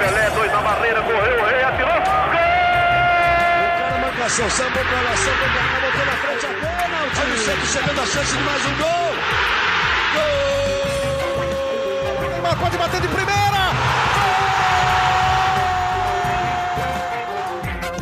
Pelé, dois na barreira, correu, o rei atirou. Gol! O cara marcação, sambou pra lá, sambou pra cá, botou na frente a bola. O time sempre chegando a chance de mais um gol. Gol! Neymar pode bater de primeira.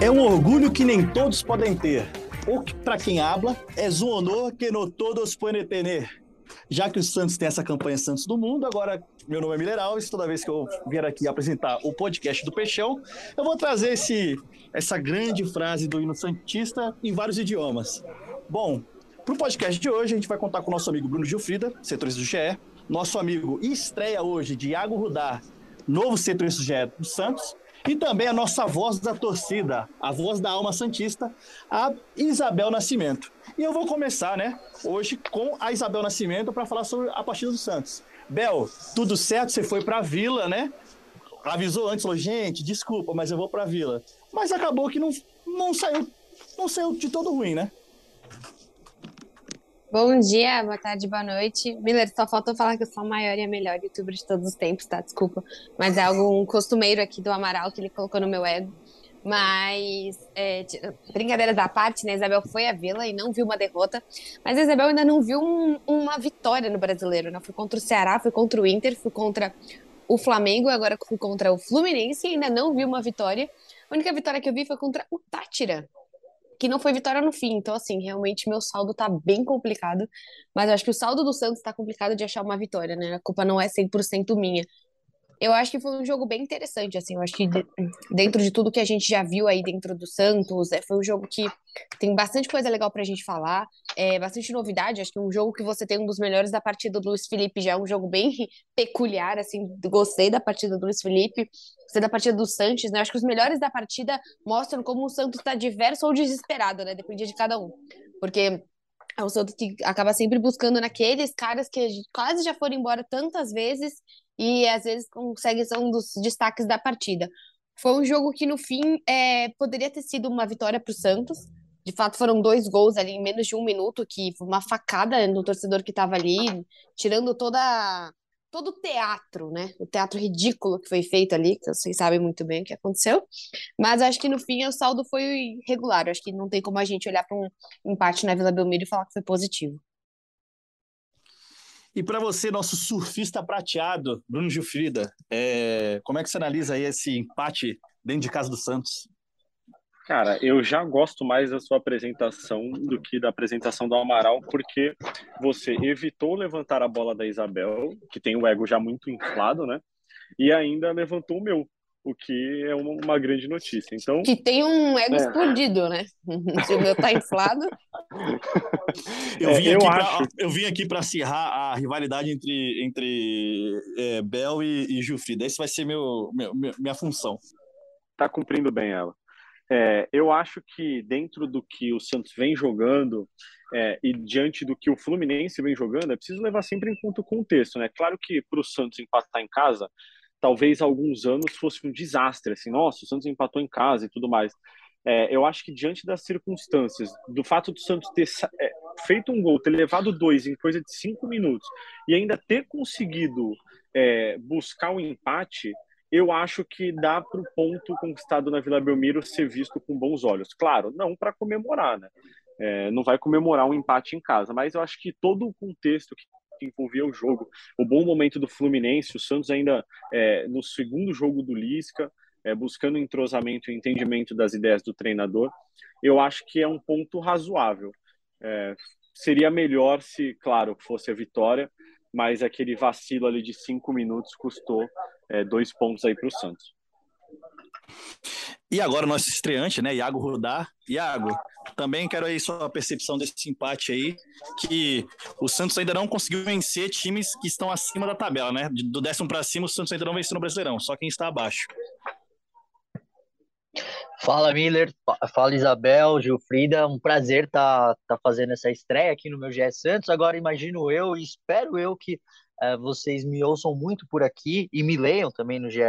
É um orgulho que nem todos podem ter. O que, para quem habla, é um honor que no todos podem ter. Já que o Santos tem essa campanha Santos do Mundo, agora meu nome é Miller Alves, toda vez que eu vier aqui apresentar o podcast do Peixão, eu vou trazer esse, essa grande frase do hino Santista em vários idiomas. Bom, para o podcast de hoje, a gente vai contar com o nosso amigo Bruno Gilfrida, setorista do GE, nosso amigo estreia hoje, Diago Rudar, novo setorista do GE do Santos, e também a nossa voz da torcida, a voz da alma santista, a Isabel Nascimento. E eu vou começar, né, hoje com a Isabel Nascimento para falar sobre a partida do Santos. Bel, tudo certo? Você foi para a Vila, né? Avisou antes, falou, gente, desculpa, mas eu vou para a Vila. Mas acabou que não, não saiu não saiu de todo ruim, né? Bom dia, boa tarde, boa noite. Miller, só faltou falar que eu sou o maior e a melhor youtuber de todos os tempos, tá? Desculpa. Mas é algo costumeiro aqui do Amaral que ele colocou no meu ego. Mas, é, brincadeiras da parte, né? Isabel foi à Vila e não viu uma derrota. Mas a Isabel ainda não viu um, uma vitória no brasileiro, né? Fui contra o Ceará, fui contra o Inter, fui contra o Flamengo, agora fui contra o Fluminense e ainda não vi uma vitória. A única vitória que eu vi foi contra o Tátira, que não foi vitória no fim. Então, assim, realmente meu saldo tá bem complicado. Mas eu acho que o saldo do Santos tá complicado de achar uma vitória, né? A culpa não é 100% minha. Eu acho que foi um jogo bem interessante, assim, eu acho que de, dentro de tudo que a gente já viu aí dentro do Santos, é, foi um jogo que tem bastante coisa legal pra gente falar, é, bastante novidade, acho que um jogo que você tem um dos melhores da partida do Luiz Felipe já é um jogo bem peculiar, assim, gostei da partida do Luiz Felipe, gostei da partida do Sanches, né, acho que os melhores da partida mostram como o Santos tá diverso ou desesperado, né, dependia de cada um, porque é um Santos que acaba sempre buscando naqueles caras que quase já foram embora tantas vezes e às vezes consegue ser um dos destaques da partida. Foi um jogo que no fim é, poderia ter sido uma vitória para o Santos. De fato, foram dois gols ali em menos de um minuto, que foi uma facada no torcedor que estava ali, tirando toda todo o teatro, né? O teatro ridículo que foi feito ali, que vocês sabem muito bem o que aconteceu. Mas acho que no fim o saldo foi regular. Acho que não tem como a gente olhar para um empate na Vila Belmiro e falar que foi positivo. E para você, nosso surfista prateado, Bruno Gilfrida, é... como é que você analisa aí esse empate dentro de casa do Santos? Cara, eu já gosto mais da sua apresentação do que da apresentação do Amaral, porque você evitou levantar a bola da Isabel, que tem o ego já muito inflado, né? E ainda levantou o meu, o que é uma, uma grande notícia. Então, que tem um ego é. explodido, né? Se o meu tá inflado. eu, vim é, eu, pra, eu vim aqui para acirrar a rivalidade entre, entre é, Bel e, e Gilfrida. Esse vai ser meu, meu, minha função. Tá cumprindo bem ela. É, eu acho que dentro do que o Santos vem jogando é, e diante do que o Fluminense vem jogando, é preciso levar sempre em conta o contexto, né? Claro que para o Santos empatar em casa, talvez alguns anos fosse um desastre, assim, nossa, o Santos empatou em casa e tudo mais. É, eu acho que diante das circunstâncias, do fato do Santos ter é, feito um gol, ter levado dois em coisa de cinco minutos e ainda ter conseguido é, buscar o um empate, eu acho que dá para o ponto conquistado na Vila Belmiro ser visto com bons olhos. Claro, não para comemorar, né? É, não vai comemorar um empate em casa, mas eu acho que todo o contexto que envolvia o jogo, o bom momento do Fluminense, o Santos ainda é, no segundo jogo do Lisca, é, buscando entrosamento e entendimento das ideias do treinador, eu acho que é um ponto razoável. É, seria melhor se, claro, fosse a vitória, mas aquele vacilo ali de cinco minutos custou é, dois pontos aí para o Santos. E agora nosso estreante, né, Iago Rudar. Iago, também quero aí sua percepção desse empate aí, que o Santos ainda não conseguiu vencer times que estão acima da tabela, né? Do décimo para cima, o Santos ainda não venceu no Brasileirão, só quem está abaixo. Fala Miller, fala Isabel, Gilfrida, um prazer estar tá, tá fazendo essa estreia aqui no meu GE Santos. Agora imagino eu e espero eu que uh, vocês me ouçam muito por aqui e me leiam também no GE.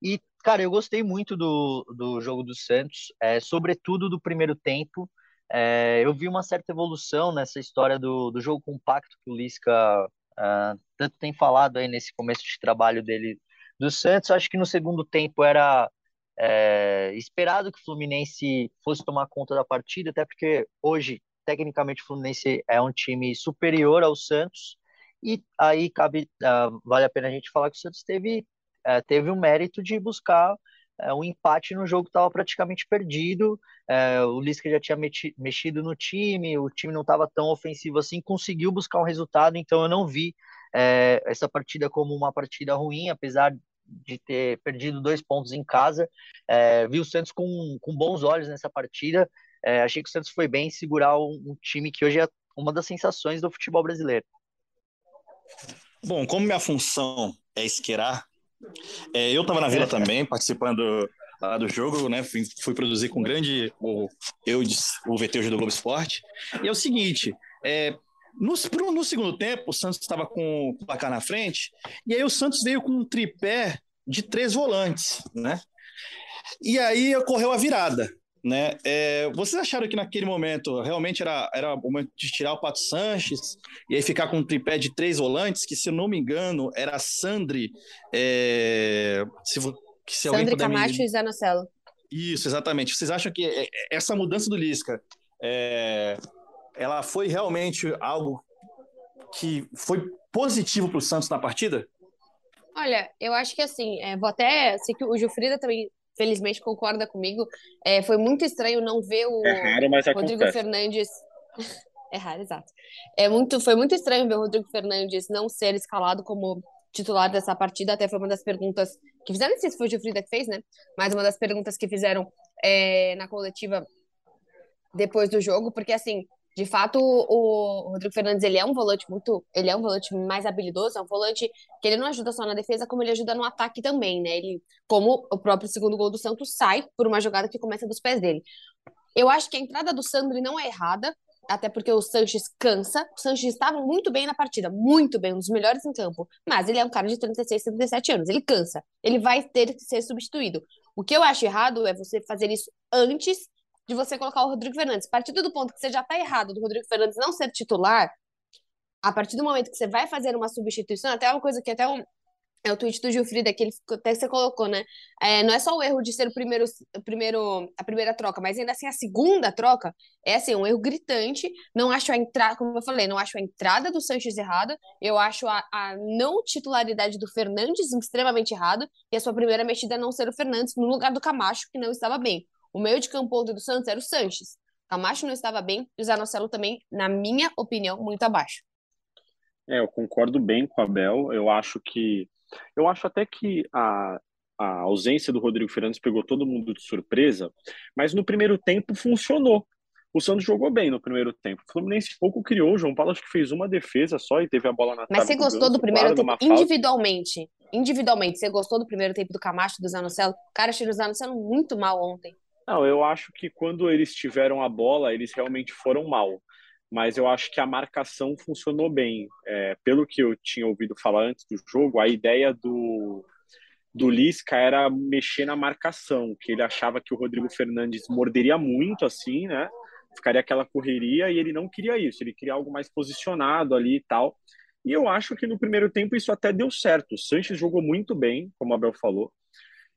E, cara, eu gostei muito do, do jogo do Santos, é, sobretudo do primeiro tempo. é, eu vi uma certa evolução nessa história do, do jogo compacto que o Lisca uh, tanto tem falado aí nesse começo de trabalho dele do Santos. Acho que no segundo tempo era é, esperado que o Fluminense fosse tomar conta da partida, até porque hoje, tecnicamente, o Fluminense é um time superior ao Santos. E aí cabe, uh, vale a pena a gente falar que o Santos teve, uh, teve o mérito de buscar uh, um empate no jogo que estava praticamente perdido. o Lisca já tinha mexido no time, o time não estava tão ofensivo assim, conseguiu buscar um resultado, então eu não vi essa partida como uma partida ruim, apesar de ter perdido dois pontos em casa. vi o Santos com, com bons olhos nessa partida. achei que o Santos foi bem segurar um, um time que hoje é uma das sensações do futebol brasileiro. Bom, como minha função é esquerar, é, eu estava na Vila também, participando lá do jogo, né? Fui, fui produzir com grande o eu o VT do Globo Esporte. E é o seguinte, é, no, no segundo tempo, o Santos estava com o placar na frente, e aí o Santos veio com um tripé de três volantes, né? E aí ocorreu a virada né? É, vocês acharam que naquele momento realmente era, era o momento de tirar o Pato Sanches e aí ficar com um tripé de três volantes, que se eu não me engano era Sandri, é, se, se Sandri Camacho me... e Zanocelo. Isso, exatamente. Vocês acham que é, é, essa mudança do Lisca, é, ela foi realmente algo que foi positivo para o Santos na partida? Olha, eu acho que assim, é, vou até. Sei que o Gilfrida também felizmente concorda comigo. É, foi muito estranho não ver o é raro, Rodrigo acontece. Fernandes. é raro, exato. É muito, foi muito estranho ver o Rodrigo Fernandes não ser escalado como titular dessa partida. Até foi uma das perguntas que fizeram, não sei se foi o Gilfrida que fez, né? Mas uma das perguntas que fizeram é, na coletiva depois do jogo, porque assim, de fato, o Rodrigo Fernandes ele é um volante muito, ele é um volante mais habilidoso, é um volante que ele não ajuda só na defesa, como ele ajuda no ataque também, né? Ele, como o próprio segundo gol do Santos sai por uma jogada que começa dos pés dele. Eu acho que a entrada do Sandro não é errada, até porque o Sanches cansa. O Sanches estava muito bem na partida, muito bem, um dos melhores em campo. Mas ele é um cara de 36, 37 anos, ele cansa. Ele vai ter que ser substituído. O que eu acho errado é você fazer isso antes de você colocar o Rodrigo Fernandes. A partir do ponto que você já está errado do Rodrigo Fernandes não ser titular, a partir do momento que você vai fazer uma substituição, até uma coisa que até um, é o tweet do Gilfrida que ele até você colocou, né? É, não é só o erro de ser o primeiro, primeiro, a primeira troca, mas ainda assim a segunda troca é assim um erro gritante. Não acho a entrada, como eu falei, não acho a entrada do Sanches errada. Eu acho a, a não titularidade do Fernandes extremamente errada e a sua primeira mexida não ser o Fernandes no lugar do Camacho que não estava bem. O meio de campo ontem do Santos era o Sanches. Camacho não estava bem e o Zanocelo também, na minha opinião, muito abaixo. É, eu concordo bem com a Bel. Eu acho que. Eu acho até que a, a ausência do Rodrigo Fernandes pegou todo mundo de surpresa, mas no primeiro tempo funcionou. O Santos jogou bem no primeiro tempo. O Fluminense pouco criou. O João Paulo acho que fez uma defesa só e teve a bola na Mas você gostou do, Ganso, do primeiro claro, tempo individualmente? Individualmente, você gostou do primeiro tempo do Camacho, do Zanocelo? Cara, achei o Zanocelo muito mal ontem. Não, eu acho que quando eles tiveram a bola, eles realmente foram mal. Mas eu acho que a marcação funcionou bem. É, pelo que eu tinha ouvido falar antes do jogo, a ideia do, do Lisca era mexer na marcação, que ele achava que o Rodrigo Fernandes morderia muito, assim, né? Ficaria aquela correria e ele não queria isso, ele queria algo mais posicionado ali e tal. E eu acho que no primeiro tempo isso até deu certo. O Sanches jogou muito bem, como a Abel falou.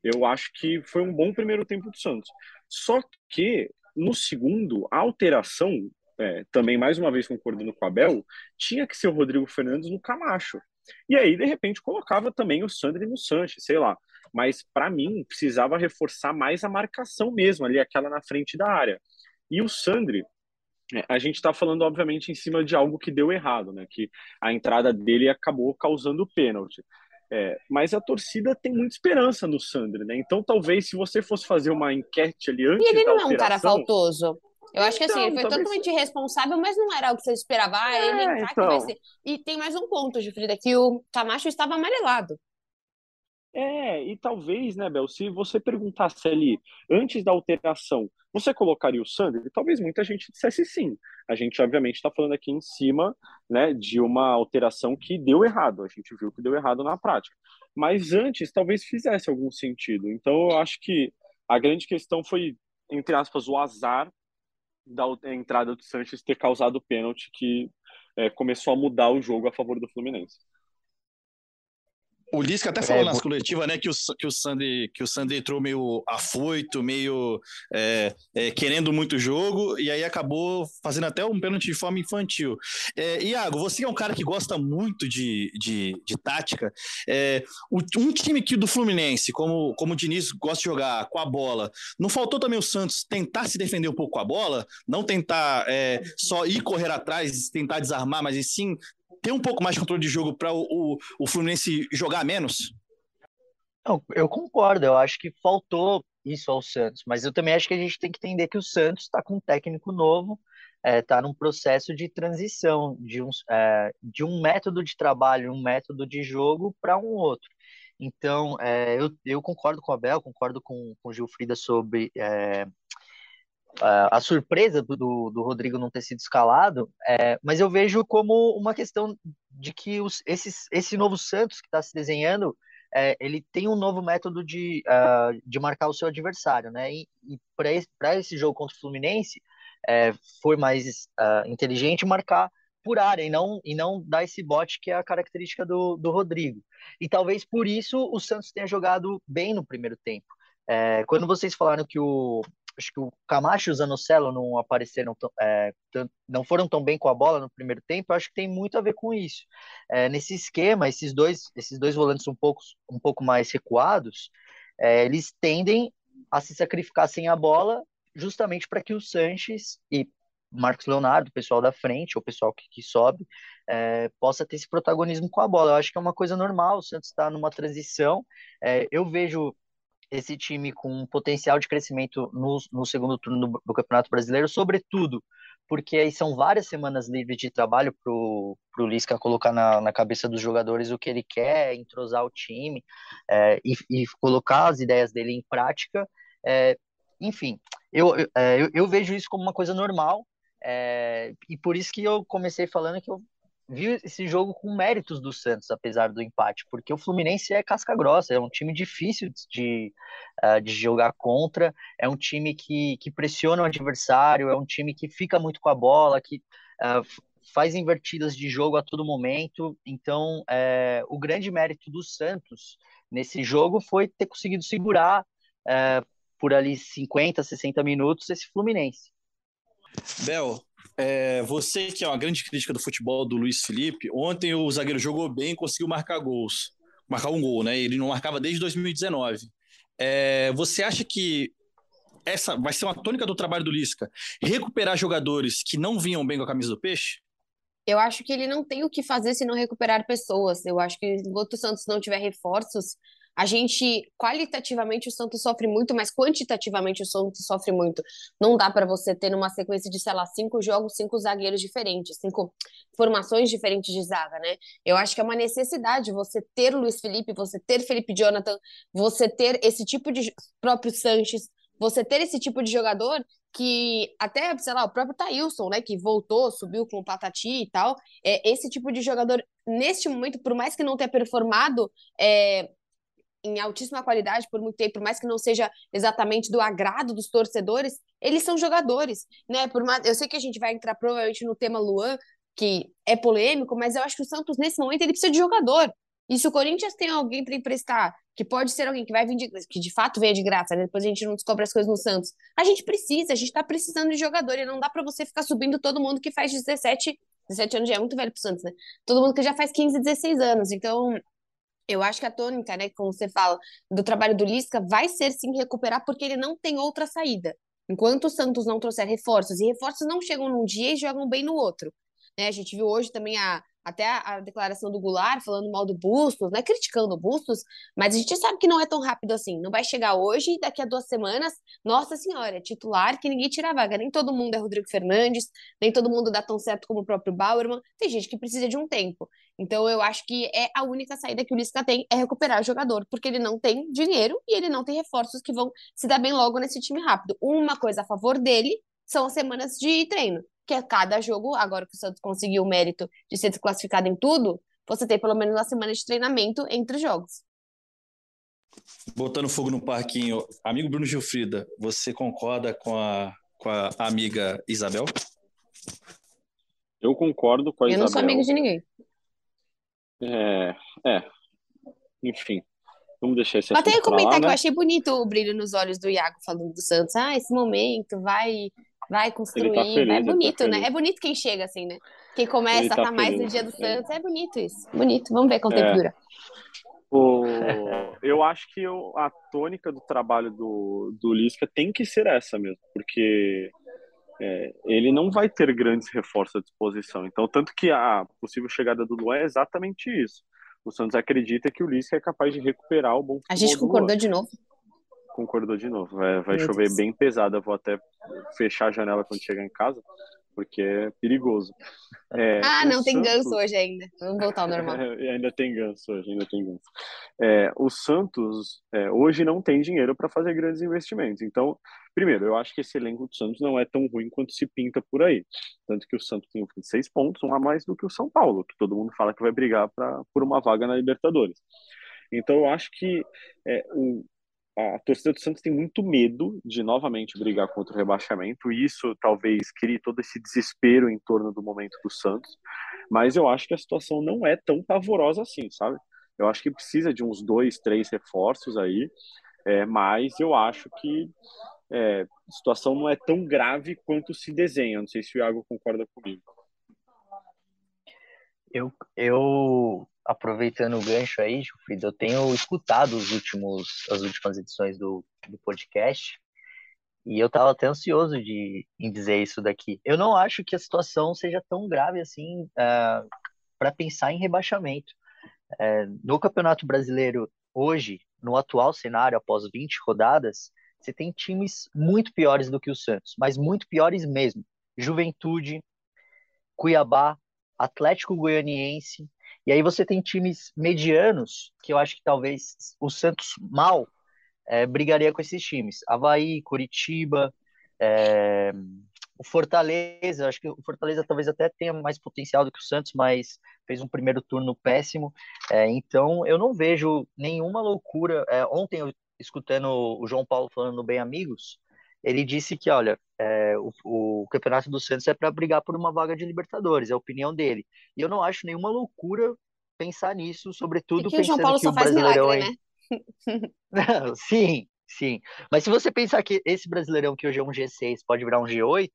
Eu acho que foi um bom primeiro tempo do Santos. Só que no segundo, a alteração, é, também mais uma vez concordando com a Bel, tinha que ser o Rodrigo Fernandes no Camacho. E aí, de repente, colocava também o Sandri no Sanches, sei lá. Mas, para mim, precisava reforçar mais a marcação mesmo, ali, aquela na frente da área. E o Sandri, é, a gente está falando, obviamente, em cima de algo que deu errado, né? Que a entrada dele acabou causando pênalti. É, mas a torcida tem muita esperança no Sandro, né? Então, talvez, se você fosse fazer uma enquete ali antes. E ele não é um cara faltoso. Eu acho que assim, ele foi então, totalmente responsável, mas não era o que você esperava. Ah, ele é, entrar então... que vai ser. E tem mais um ponto, Gifrida, que o Camacho estava amarelado. É, e talvez, né, Bel, se você perguntasse ali, antes da alteração, você colocaria o Sandro? Talvez muita gente dissesse sim. A gente, obviamente, está falando aqui em cima né, de uma alteração que deu errado. A gente viu que deu errado na prática. Mas antes, talvez fizesse algum sentido. Então, eu acho que a grande questão foi, entre aspas, o azar da entrada do Sanches ter causado o pênalti que é, começou a mudar o jogo a favor do Fluminense. O Lisca até falou é, nas coletivas, né, que o, que o Sandy que o Sandy entrou meio afoito, meio é, é, querendo muito jogo, e aí acabou fazendo até um pênalti de forma infantil. É, Iago, você é um cara que gosta muito de, de, de tática. É, um time que do Fluminense, como, como o Diniz gosta de jogar com a bola, não faltou também o Santos tentar se defender um pouco com a bola, não tentar é, só ir correr atrás, tentar desarmar, mas e sim ter um pouco mais de controle de jogo para o, o, o, Fluminense jogar menos? Não, eu concordo, eu acho que faltou isso ao Santos, mas eu também acho que a gente tem que entender que o Santos está com um técnico novo, está é, tá num processo de transição de um, é, de um método de trabalho, um método de jogo para um outro. Então, é, eu, eu concordo com o Abel, concordo com, com o Gilfrida sobre é, a surpresa do, do, Rodrigo não ter sido escalado, é, mas eu vejo como uma questão de que os, esses, esse novo Santos que está se desenhando, é, ele tem um novo método de, uh, de marcar o seu adversário, né? E, e para esse, esse jogo contra o Fluminense, é, foi mais uh, inteligente marcar por área e não, e não dar esse bote que é a característica do, do Rodrigo. E talvez por isso o Santos tenha jogado bem no primeiro tempo. É, quando vocês falaram que o, acho que o Camacho e o Zanocelo não apareceram, é, não foram tão bem com a bola no primeiro tempo, acho que tem muito a ver com isso. É, nesse esquema, esses dois, esses dois volantes um pouco, um pouco mais recuados, é, eles tendem a se sacrificar sem a bola, justamente para que o Sanches e Marcos Leonardo, o pessoal da frente, o pessoal que, que sobe, é, possa ter esse protagonismo com a bola. Eu acho que é uma coisa normal, o Santos está numa transição. É, eu vejo esse time com um potencial de crescimento no, no segundo turno do, do, Campeonato Brasileiro, sobretudo porque aí são várias semanas livres de trabalho para o Lisca colocar na, na cabeça dos jogadores o que ele quer, entrosar o time é, e, e, colocar as ideias dele em prática. É, enfim, eu, é, eu, eu, vejo isso como uma coisa normal é, e por isso que eu comecei falando que eu viu esse jogo com méritos do Santos, apesar do empate, porque o Fluminense é casca grossa, é um time difícil de, de jogar contra, é um time que, que pressiona o adversário, é um time que fica muito com a bola, que uh, faz invertidas de jogo a todo momento. Então, é, o grande mérito do Santos nesse jogo foi ter conseguido segurar é, por ali 50, 60 minutos esse Fluminense. Bel, é, você que é uma grande crítica do futebol do Luiz Felipe, ontem o zagueiro jogou bem e conseguiu marcar gols. Marcar um gol, né? Ele não marcava desde 2019. É, você acha que essa vai ser uma tônica do trabalho do Lisca? Recuperar jogadores que não vinham bem com a camisa do peixe? Eu acho que ele não tem o que fazer se não recuperar pessoas. Eu acho que enquanto o Santos não tiver reforços, a gente, qualitativamente, o Santos sofre muito, mas quantitativamente o Santos sofre muito. Não dá para você ter numa sequência de, sei lá, cinco jogos, cinco zagueiros diferentes, cinco formações diferentes de zaga, né? Eu acho que é uma necessidade você ter Luiz Felipe, você ter Felipe Jonathan, você ter esse tipo de próprio Sanches, você ter esse tipo de jogador que até, sei lá, o próprio Thailson, né, que voltou, subiu com o Patati e tal, é esse tipo de jogador, neste momento, por mais que não tenha performado é, em altíssima qualidade por muito tempo, por mais que não seja exatamente do agrado dos torcedores, eles são jogadores, né? Por mais, eu sei que a gente vai entrar provavelmente no tema Luan, que é polêmico, mas eu acho que o Santos nesse momento ele precisa de jogador. E se o Corinthians tem alguém para emprestar, que pode ser alguém que vai vir de, que de fato venha de graça, né? depois a gente não descobre as coisas no Santos. A gente precisa, a gente está precisando de jogador e não dá para você ficar subindo todo mundo que faz 17, 17 anos já é muito velho pro Santos, né? Todo mundo que já faz 15, 16 anos. Então, eu acho que a tônica, né, como você fala, do trabalho do Lisca vai ser sim recuperar porque ele não tem outra saída. Enquanto o Santos não trouxer reforços, e reforços não chegam num dia e jogam bem no outro. Né? A gente viu hoje também a, até a, a, declaração do Goulart falando mal do Bustos, né, criticando o Bustos, mas a gente sabe que não é tão rápido assim. Não vai chegar hoje e daqui a duas semanas, nossa senhora, é titular que ninguém tira a vaga. Nem todo mundo é Rodrigo Fernandes, nem todo mundo dá tão certo como o próprio Bauerman. Tem gente que precisa de um tempo. Então eu acho que é a única saída que o Lisca tem é recuperar o jogador, porque ele não tem dinheiro e ele não tem reforços que vão se dar bem logo nesse time rápido. Uma coisa a favor dele são as semanas de treino que é cada jogo, agora que o Santos conseguiu o mérito de ser desclassificado em tudo, você tem pelo menos uma semana de treinamento entre jogos. Botando fogo no parquinho, amigo Bruno Gilfrida, você concorda com a, com a amiga Isabel? Eu concordo com a eu Isabel. não sou amigo de ninguém. É, é. Enfim, vamos deixar esse Eu até ia comentar lá, que eu né? achei bonito o brilho nos olhos do Iago falando do Santos. Ah, esse momento vai vai construir. feliz, ele é tá bonito, né? feliz. É bonito quem chega assim, né? Quem começa Ele a tá estar mais no feliz, dia do é. Santos. É bonito isso. Bonito. Vamos ver quanto É. tempo dura. O... Eu acho que o- a tônica do trabalho do, do Lisca tem que ser essa mesmo, porque é, ele não vai ter grandes reforços à disposição. Então, tanto que a possível chegada do Luan é exatamente isso. O Santos acredita que o Lisca é capaz de recuperar o bom A gente do concordou de novo. Concordou de novo. Vai, vai Meu chover Deus. bem pesado. Eu vou até fechar a janela quando chegar em casa, porque é perigoso. É, Ah, não, tem Santos- ganso hoje ainda. Vamos voltar ao normal. É, ainda tem ganso hoje, ainda tem ganso. É, o Santos é, hoje não tem dinheiro para fazer grandes investimentos. Então, primeiro, eu acho que esse elenco do Santos não é tão ruim quanto se pinta por aí. Tanto que o Santos tem 26 pontos, um a mais do que o São Paulo, que todo mundo fala que vai brigar pra, por uma vaga na Libertadores. Então, eu acho que é, o, a torcida do Santos tem muito medo de novamente brigar contra o rebaixamento, e isso talvez crie todo esse desespero em torno do momento do Santos. Mas eu acho que a situação não é tão pavorosa assim, sabe? Eu acho que precisa de uns dois, três reforços aí, é, mas eu acho que é, a situação não é tão grave quanto se desenha. Não sei se o Iago concorda comigo. Eu, eu aproveitando o gancho aí, Gilfrida, eu tenho escutado os últimos, as últimas edições do, do podcast e eu estava até ansioso de, em dizer isso daqui. Eu não acho que a situação seja tão grave assim para pensar em rebaixamento. É, no Campeonato Brasileiro, hoje, no atual cenário, após 20 rodadas, você tem times muito piores do que o Santos, mas muito piores mesmo. Juventude, Cuiabá, Atlético Goianiense, e aí você tem times medianos, que eu acho que talvez o Santos mal é, brigaria com esses times. Havaí, Curitiba, é, o Fortaleza, acho que o Fortaleza talvez até tenha mais potencial do que o Santos, mas fez um primeiro turno péssimo. É, então eu não vejo nenhuma loucura. É, ontem, eu, escutando o João Paulo falando no Bem Amigos, ele disse que, olha, é, o, o, campeonato do Santos é para brigar por uma vaga de Libertadores, é a opinião dele. E eu não acho nenhuma loucura pensar nisso, sobretudo Porque o pensando João Paulo que só o faz Brasileirão milagre, é... né? Não, sim, sim. Mas se você pensar que esse Brasileirão que hoje é um G6 pode virar um G8,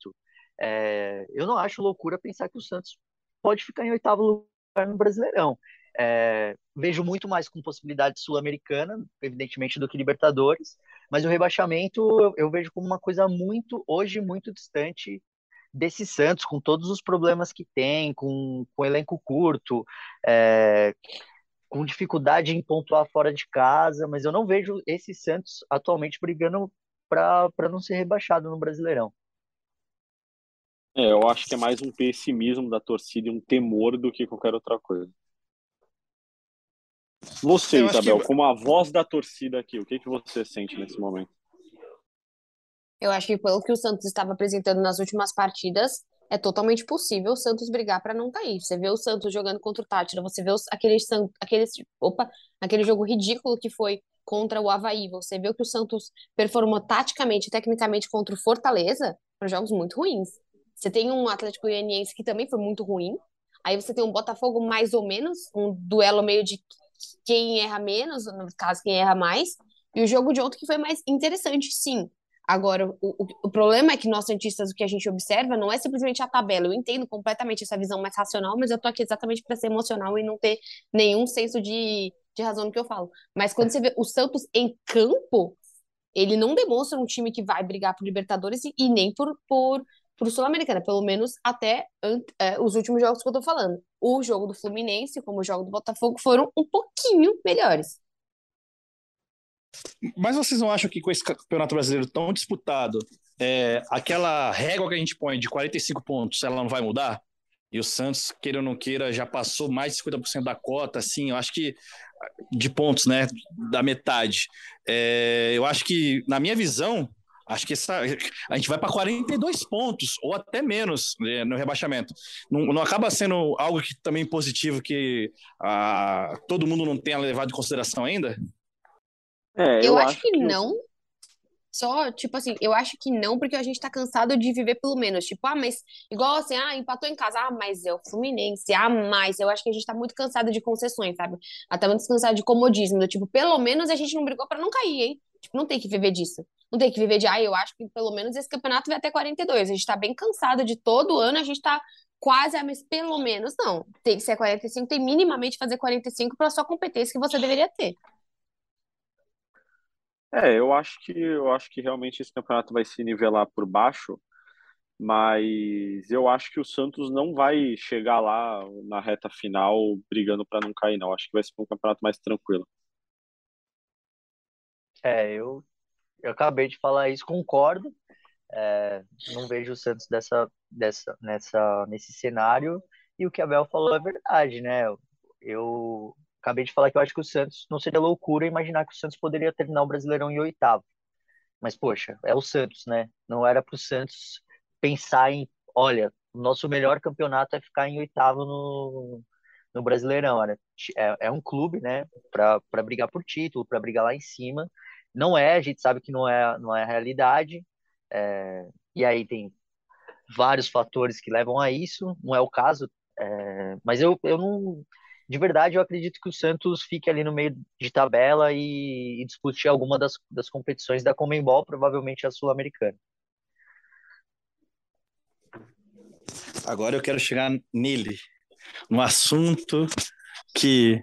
é, eu não acho loucura pensar que o Santos pode ficar em oitavo lugar no Brasileirão. É, vejo muito mais com possibilidade sul-americana, evidentemente, do que Libertadores, mas o rebaixamento eu, vejo como uma coisa muito, hoje, muito distante desse Santos, com todos os problemas que tem, com, com elenco curto, é, com dificuldade em pontuar fora de casa, mas eu não vejo esse Santos atualmente brigando para não ser rebaixado no Brasileirão. É, eu acho que é mais um pessimismo da torcida e um temor do que qualquer outra coisa. Você, Isabel, que- como a voz da torcida aqui, o que, que você sente nesse momento? Eu acho que pelo que o Santos estava apresentando nas últimas partidas, é totalmente possível o Santos brigar para não cair. Você vê o Santos jogando contra o Tátira, você vê os, aquele, aquele, opa, aquele jogo ridículo que foi contra o Avaí. Você vê o que o Santos performou taticamente e tecnicamente contra o Fortaleza, foram jogos muito ruins. Você tem um Atlético Goianiense que também foi muito ruim. Aí você tem um Botafogo mais ou menos, um duelo meio de quem erra menos, no caso, quem erra mais. E o jogo de ontem que foi mais interessante, sim. Agora, o, o, o problema é que nós, cientistas, o que a gente observa não é simplesmente a tabela. Eu entendo completamente essa visão mais racional, mas eu tô aqui exatamente para ser emocional e não ter nenhum senso de, de razão no que eu falo. Mas quando você vê o Santos em campo, ele não demonstra um time que vai brigar por Libertadores e, e nem por, por, por Sul-Americana, pelo menos até é, os últimos jogos que eu tô falando. O jogo do Fluminense, como o jogo do Botafogo, foram um pouquinho melhores. Mas vocês não acham que com esse campeonato brasileiro tão disputado, é, aquela régua que a gente põe de 45 pontos, ela não vai mudar? E o Santos, queira ou não queira, já passou mais de 50% da cota, assim, eu acho que de pontos, né, da metade. É, eu acho que, na minha visão, acho que essa, a gente vai para 42 pontos, ou até menos, né, no rebaixamento. Não, não acaba sendo algo que também positivo que ah, todo mundo não tenha levado em consideração ainda? É, Eu, acho, que, não. Só, tipo assim, eu acho que não, porque a gente tá cansado de viver pelo menos. Tipo, ah, mas igual assim, ah, empatou em casa, ah, mas é o Fluminense, ah, mas eu acho que a gente tá muito cansado de concessões, sabe? Até muito cansado de comodismo, do tipo, pelo menos a gente não brigou pra não cair, hein? Tipo, não tem que viver disso. Não tem que viver de, ah, eu acho que pelo menos esse campeonato vai até 42. A gente tá bem cansado de todo ano, a gente tá quase, mas pelo menos não. Tem que ser 45, tem minimamente fazer 45 pela sua competência que você deveria ter. É, eu acho que eu acho que realmente esse campeonato vai se nivelar por baixo, mas eu acho que o Santos não vai chegar lá na reta final brigando para não cair, não. Acho que vai ser um campeonato mais tranquilo. É, eu, eu acabei de falar isso, concordo. É, não vejo o Santos dessa, dessa, nessa, nesse cenário. E o que a Bel falou é verdade, né? Eu acabei de falar que eu acho que o Santos não seria loucura imaginar que o Santos poderia terminar o Brasileirão em oitavo. Mas, poxa, é o Santos, né? Não era para o Santos pensar em, olha, o nosso melhor campeonato é ficar em oitavo no, no Brasileirão. Né? É, é um clube, né, para brigar por título, para brigar lá em cima. Não é, a gente sabe que não é, não é a realidade. É, e aí tem vários fatores que levam a isso, não é o caso. É, mas eu, eu não de verdade, eu acredito que o Santos fique ali no meio de tabela e, e alguma das, das competições da Comembol, provavelmente a Sul-Americana. Agora eu quero chegar nele, no assunto que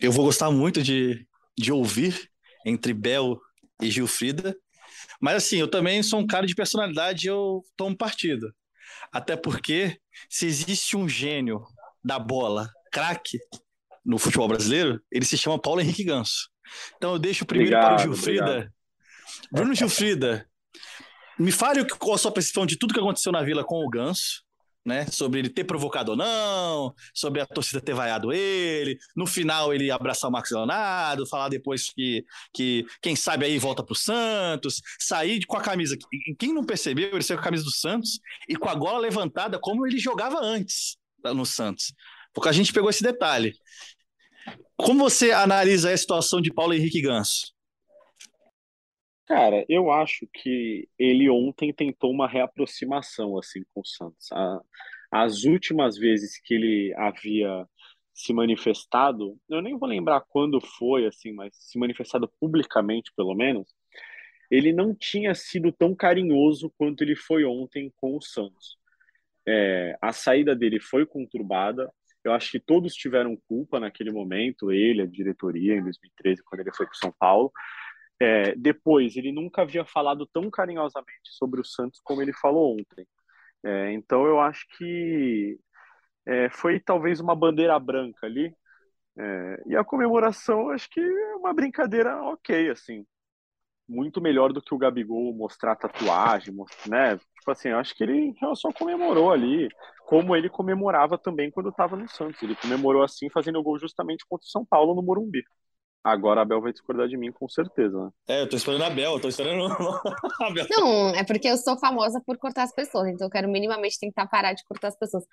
eu vou gostar muito de, de ouvir entre Bel e Gilfrida. Mas assim, eu também sou um cara de personalidade, eu tomo partido. Até porque se existe um gênio da bola craque no futebol brasileiro, ele se chama Paulo Henrique Ganso. Então eu deixo primeiro obrigado, para o Gilfrida. Obrigado. Bruno Gilfrida, me fale qual a sua percepção de tudo que aconteceu na Vila com o Ganso, né? Sobre ele ter provocado ou não, sobre a torcida ter vaiado ele, no final ele abraçar o Marcos Leonardo, falar depois que, que quem sabe aí volta pro Santos, sair com a camisa. Quem não percebeu, ele saiu com a camisa do Santos e com a gola levantada como ele jogava antes no Santos. Porque a gente pegou esse detalhe. Como você analisa a situação de Paulo Henrique Ganso? Cara, eu acho que ele ontem tentou uma reaproximação assim com o Santos. as últimas vezes que ele havia se manifestado, eu nem vou lembrar quando foi assim, mas se manifestado publicamente, pelo menos, ele não tinha sido tão carinhoso quanto ele foi ontem com o Santos. É, a saída dele foi conturbada, eu acho que todos tiveram culpa naquele momento, ele, a diretoria, em 2013, quando ele foi para São Paulo. É, depois, ele nunca havia falado tão carinhosamente sobre o Santos como ele falou ontem. É, então, eu acho que é, foi talvez uma bandeira branca ali. É, e a comemoração, acho que é uma brincadeira ok, assim. Muito melhor do que o Gabigol mostrar tatuagem, né? Tipo assim, eu acho que ele só comemorou ali, como ele comemorava também quando estava no Santos. Ele comemorou assim, fazendo o gol justamente contra o São Paulo no Morumbi. Agora a Bel vai discordar de mim, com certeza, né? É, eu tô esperando a Bel, eu tô esperando a Bel. Não, é porque eu sou famosa por cortar as pessoas, então eu quero minimamente tentar parar de cortar as pessoas.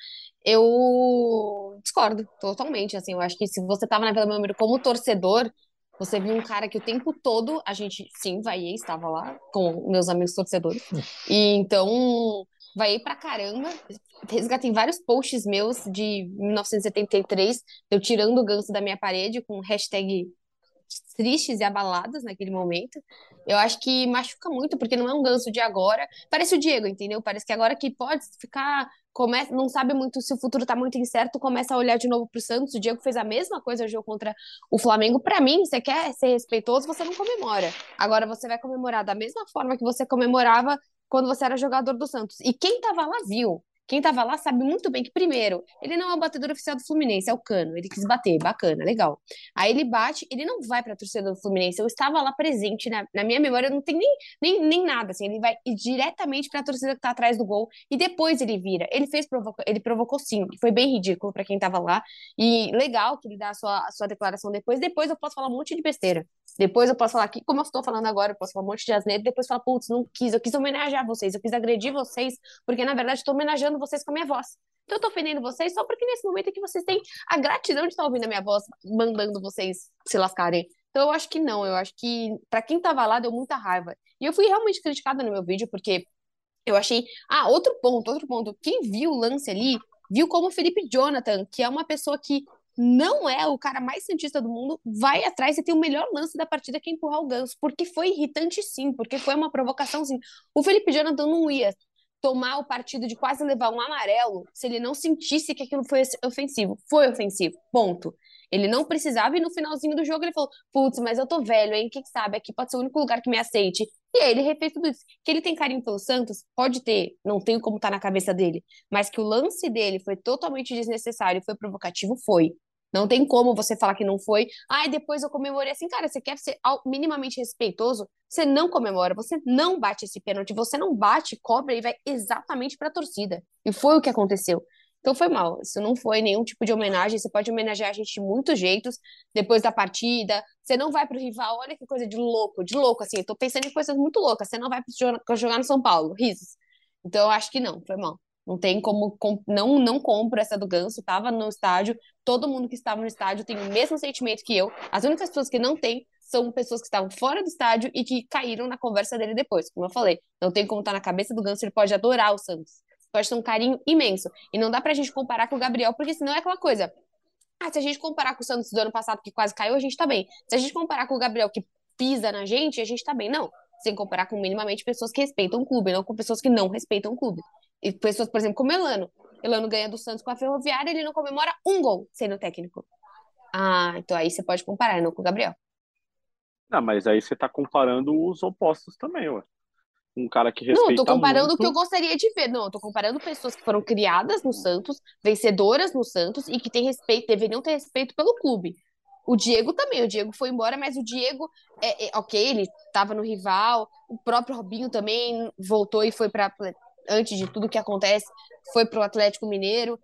Eu discordo totalmente, assim, eu acho que se você tava na Vila Belmiro como torcedor, você viu um cara que o tempo todo a gente, sim, vai estava lá com meus amigos torcedores. E então, vai pra caramba. Resgatei vários posts meus de 1973, eu tirando o ganso da minha parede com hashtag tristes e abaladas naquele momento. Eu acho que machuca muito, porque não é um ganso de agora. Parece o Diego, entendeu? Parece que agora que pode ficar começa, não sabe muito se o futuro tá muito incerto, começa a olhar de novo pro Santos. O Diego fez a mesma coisa no jogo contra o Flamengo. Para mim, você quer ser respeitoso, você não comemora. Agora você vai comemorar da mesma forma que você comemorava quando você era jogador do Santos. E quem tava lá viu. Quem estava lá sabe muito bem que, primeiro, ele não é o batedor oficial do Fluminense, é o Cano. Ele quis bater, bacana, legal. Aí ele bate, ele não vai para a torcida do Fluminense. Eu estava lá presente, na, na minha memória não tem nem, nem, nem nada, assim. Ele vai diretamente para a torcida que está atrás do gol e depois ele vira. Ele fez, provocou, ele provocou sim, foi bem ridículo para quem estava lá. E legal que ele dá a sua, a sua declaração depois. Depois eu posso falar um monte de besteira. Depois eu posso falar aqui, como eu estou falando agora, eu posso falar um monte de asneira, depois falar, putz, não quis, eu quis homenagear vocês, eu quis agredir vocês, porque na verdade estou homenageando vocês com a minha voz. Então eu tô ofendendo vocês só porque nesse momento é que vocês têm a gratidão de estar ouvindo a minha voz, mandando vocês se lascarem. Então eu acho que não, eu acho que para quem tava lá deu muita raiva. E eu fui realmente criticada no meu vídeo porque eu achei, ah, outro ponto, outro ponto. Quem viu o lance ali, viu como o Felipe Jonathan, que é uma pessoa que não é o cara mais cientista do mundo, vai atrás e tem o melhor lance da partida que é empurrar o Ganso, porque foi irritante sim, porque foi uma provocação sim. O Felipe Jonathan não ia tomar o partido de quase levar um amarelo se ele não sentisse que aquilo foi ofensivo. Foi ofensivo, ponto. Ele não precisava e no finalzinho do jogo ele falou: Putz, mas eu tô velho, hein? Quem sabe? Aqui pode ser o único lugar que me aceite. E aí ele refez tudo isso. Que ele tem carinho pelo Santos, pode ter, não tenho como tá na cabeça dele. Mas que o lance dele foi totalmente desnecessário, foi provocativo, foi. Não tem como você falar que não foi. Ai, depois eu comemorei assim. Cara, você quer ser minimamente respeitoso? Você não comemora, você não bate esse pênalti, você não bate, cobra e vai exatamente para a torcida. E foi o que aconteceu. Então foi mal. Isso não foi nenhum tipo de homenagem. Você pode homenagear a gente de muitos jeitos depois da partida. Você não vai pro rival. Olha que coisa de louco, de louco, assim. Eu tô pensando em coisas muito loucas. Você não vai jogar no São Paulo. Risos. Então eu acho que não, foi mal. Não tem como. Não, não compro essa do Ganso. Tava no estádio. Todo mundo que estava no estádio tem o mesmo sentimento que eu. As únicas pessoas que não têm são pessoas que estavam fora do estádio e que caíram na conversa dele depois. Como eu falei, não tem como estar tá na cabeça do Ganso. Ele pode adorar o Santos pode ter um carinho imenso. E não dá pra gente comparar com o Gabriel, porque senão é aquela coisa. Ah, se a gente comparar com o Santos do ano passado, que quase caiu, a gente tá bem. Se a gente comparar com o Gabriel, que pisa na gente, a gente tá bem. Não. Sem comparar com minimamente pessoas que respeitam o clube, não com pessoas que não respeitam o clube. E pessoas, por exemplo, como Elano. Elano ganha do Santos com a Ferroviária, ele não comemora um gol sendo técnico. Ah, então aí você pode comparar, não com o Gabriel. Não, mas aí você tá comparando os opostos também, ué um cara que respeita Não, tô comparando muito. o que eu gostaria de ver. Não, eu tô comparando pessoas que foram criadas no Santos, vencedoras no Santos e que têm respeito, deveriam ter respeito pelo clube. O Diego também, o Diego foi embora, mas o Diego, é, é ok, ele estava no rival, o próprio Robinho também voltou e foi para antes de tudo que acontece, foi pro Atlético Mineiro.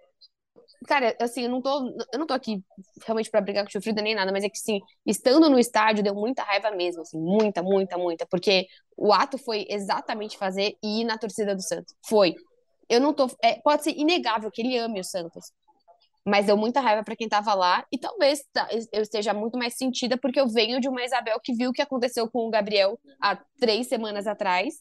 Cara, assim, eu não tô, eu não tô aqui realmente para brigar com o Chufrida nem nada, mas é que, sim, estando no estádio deu muita raiva mesmo, assim, muita, muita, muita, porque o ato foi exatamente fazer e ir na torcida do Santos. Foi. Eu não tô. É, pode ser inegável que ele ame o Santos, mas deu muita raiva para quem tava lá e talvez eu esteja muito mais sentida porque eu venho de uma Isabel que viu o que aconteceu com o Gabriel há três semanas atrás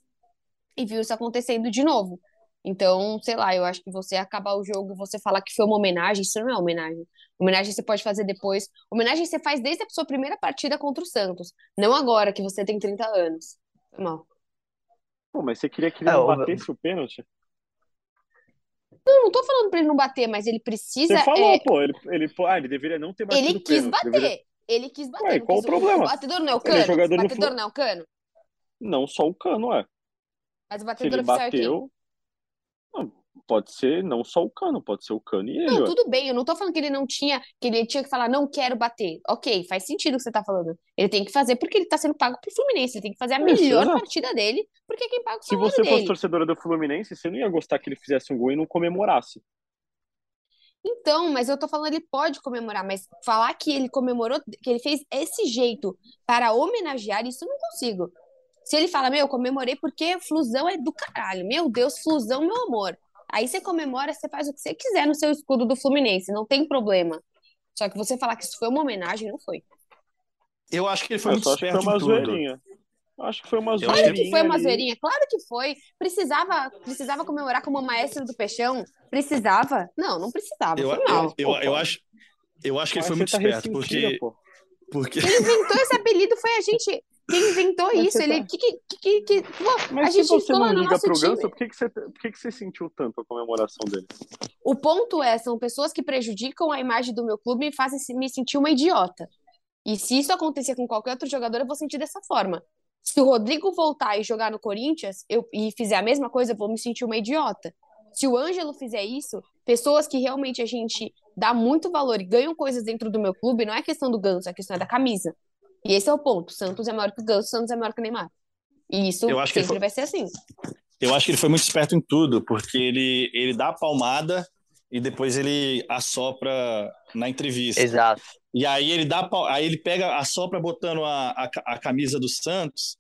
e viu isso acontecendo de novo. Então, sei lá, eu acho que você acabar o jogo, você falar que foi uma homenagem, isso não é homenagem. Homenagem você pode fazer depois. Homenagem você faz desde a sua primeira partida contra o Santos, não agora que você tem 30 anos. Foi mal. Pô, mas você queria que ele é, não batesse o pênalti? Não, não tô falando pra ele não bater, mas ele precisa. Você falou, é... pô, ele, ele, ah, ele deveria não ter batido Ele quis pênalti, bater. Deveria... Ele quis bater. Ué, qual quis... o problema? O batedor não é o cano? Ele é jogador batedor não é o cano? Não só o cano, é. Mas o batedor oficial bateu... é quem? pode ser não só o Cano, pode ser o Cano e ele. Não, tudo bem, eu não tô falando que ele não tinha, que ele tinha que falar, não quero bater. Ok, faz sentido o que você tá falando. Ele tem que fazer porque ele tá sendo pago pro Fluminense, ele tem que fazer a é, melhor exato. partida dele, porque é quem paga o Se você fosse torcedora do Fluminense, você não ia gostar que ele fizesse um gol e não comemorasse. Então, mas eu tô falando, ele pode comemorar, mas falar que ele comemorou, que ele fez esse jeito para homenagear, isso eu não consigo. Se ele fala, meu, comemorei porque flusão é do caralho. Meu Deus, flusão, meu amor. Aí você comemora, você faz o que você quiser no seu escudo do Fluminense, não tem problema. Só que você falar que isso foi uma homenagem, não foi. Eu acho que ele foi eu muito esperto foi uma zoeirinha. Acho que foi uma zoeirinha. Claro que foi uma zoeirinha, claro que foi. Precisava, precisava comemorar como maestro do Peixão? Precisava? Não, não precisava. Eu, eu, eu, eu, acho, eu acho que ele foi muito tá esperto, porque, porque. Quem inventou esse apelido foi a gente. Quem inventou Mas isso? Ele. Tá... Que, que, que, que, Mas a se gente você não liga pro Ganso, por que, que, você, por que, que você sentiu tanto a comemoração dele? O ponto é, são pessoas que prejudicam a imagem do meu clube e fazem me sentir uma idiota. E se isso acontecer com qualquer outro jogador, eu vou sentir dessa forma. Se o Rodrigo voltar e jogar no Corinthians eu, e fizer a mesma coisa, eu vou me sentir uma idiota. Se o Ângelo fizer isso, pessoas que realmente a gente dá muito valor e ganham coisas dentro do meu clube, não é questão do Ganso, é questão da camisa. E esse é o ponto. Santos é maior que o Ganso, Santos é maior que o Neymar. E isso sempre foi... vai ser assim. Eu acho que ele foi muito esperto em tudo, porque ele, ele dá a palmada e depois ele assopra na entrevista. Exato. E aí ele dá aí ele pega assopra botando a, a, a camisa do Santos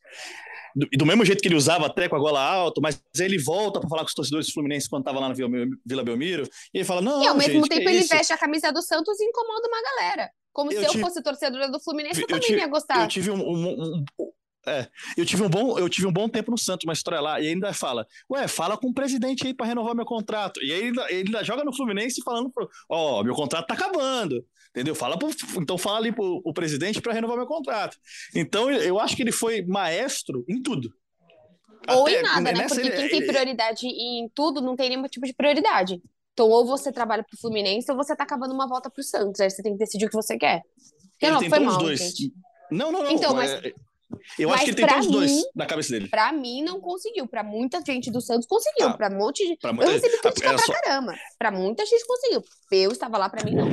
do, do, mesmo jeito que ele usava até com a gola alta, mas aí ele volta para falar com os torcedores fluminenses quando estava lá na Vila Belmiro, e ele fala, não, E ao mesmo gente, tempo ele isso? veste a camisa do Santos e incomoda uma galera. Como Eu se eu tive- fosse torcedora do Fluminense, eu, Eu também tive- ia gostar. Eu tive um, um- um- é, eu tive um bom, eu tive um bom tempo no Santos, uma história lá, e ainda fala, ué, fala com o presidente aí pra renovar meu contrato. E aí ele ainda, ele ainda joga no Fluminense falando, pro- ó, meu contrato tá acabando, entendeu? Fala pro, então fala ali pro, pro presidente pra renovar meu contrato. Então eu acho que ele foi maestro em tudo. Ou Até em nada, né? nessa Porque ele- quem tem ele- prioridade em tudo não tem nenhum tipo de prioridade. Então, ou você trabalha pro Fluminense ou você tá acabando uma volta pro Santos. Aí você tem que decidir o que você quer. Porque ele não, foi mal, dois. gente. Não, não, não. Então, mas- é, eu mas acho que ele tentou os dois na cabeça dele. Pra mim, não conseguiu. Pra muita gente do Santos, conseguiu. Ah, pra um monte de. Pra Eu muita- recebi crítica era pra só- caramba. Pra muita gente conseguiu. Eu estava lá, pra mim, não.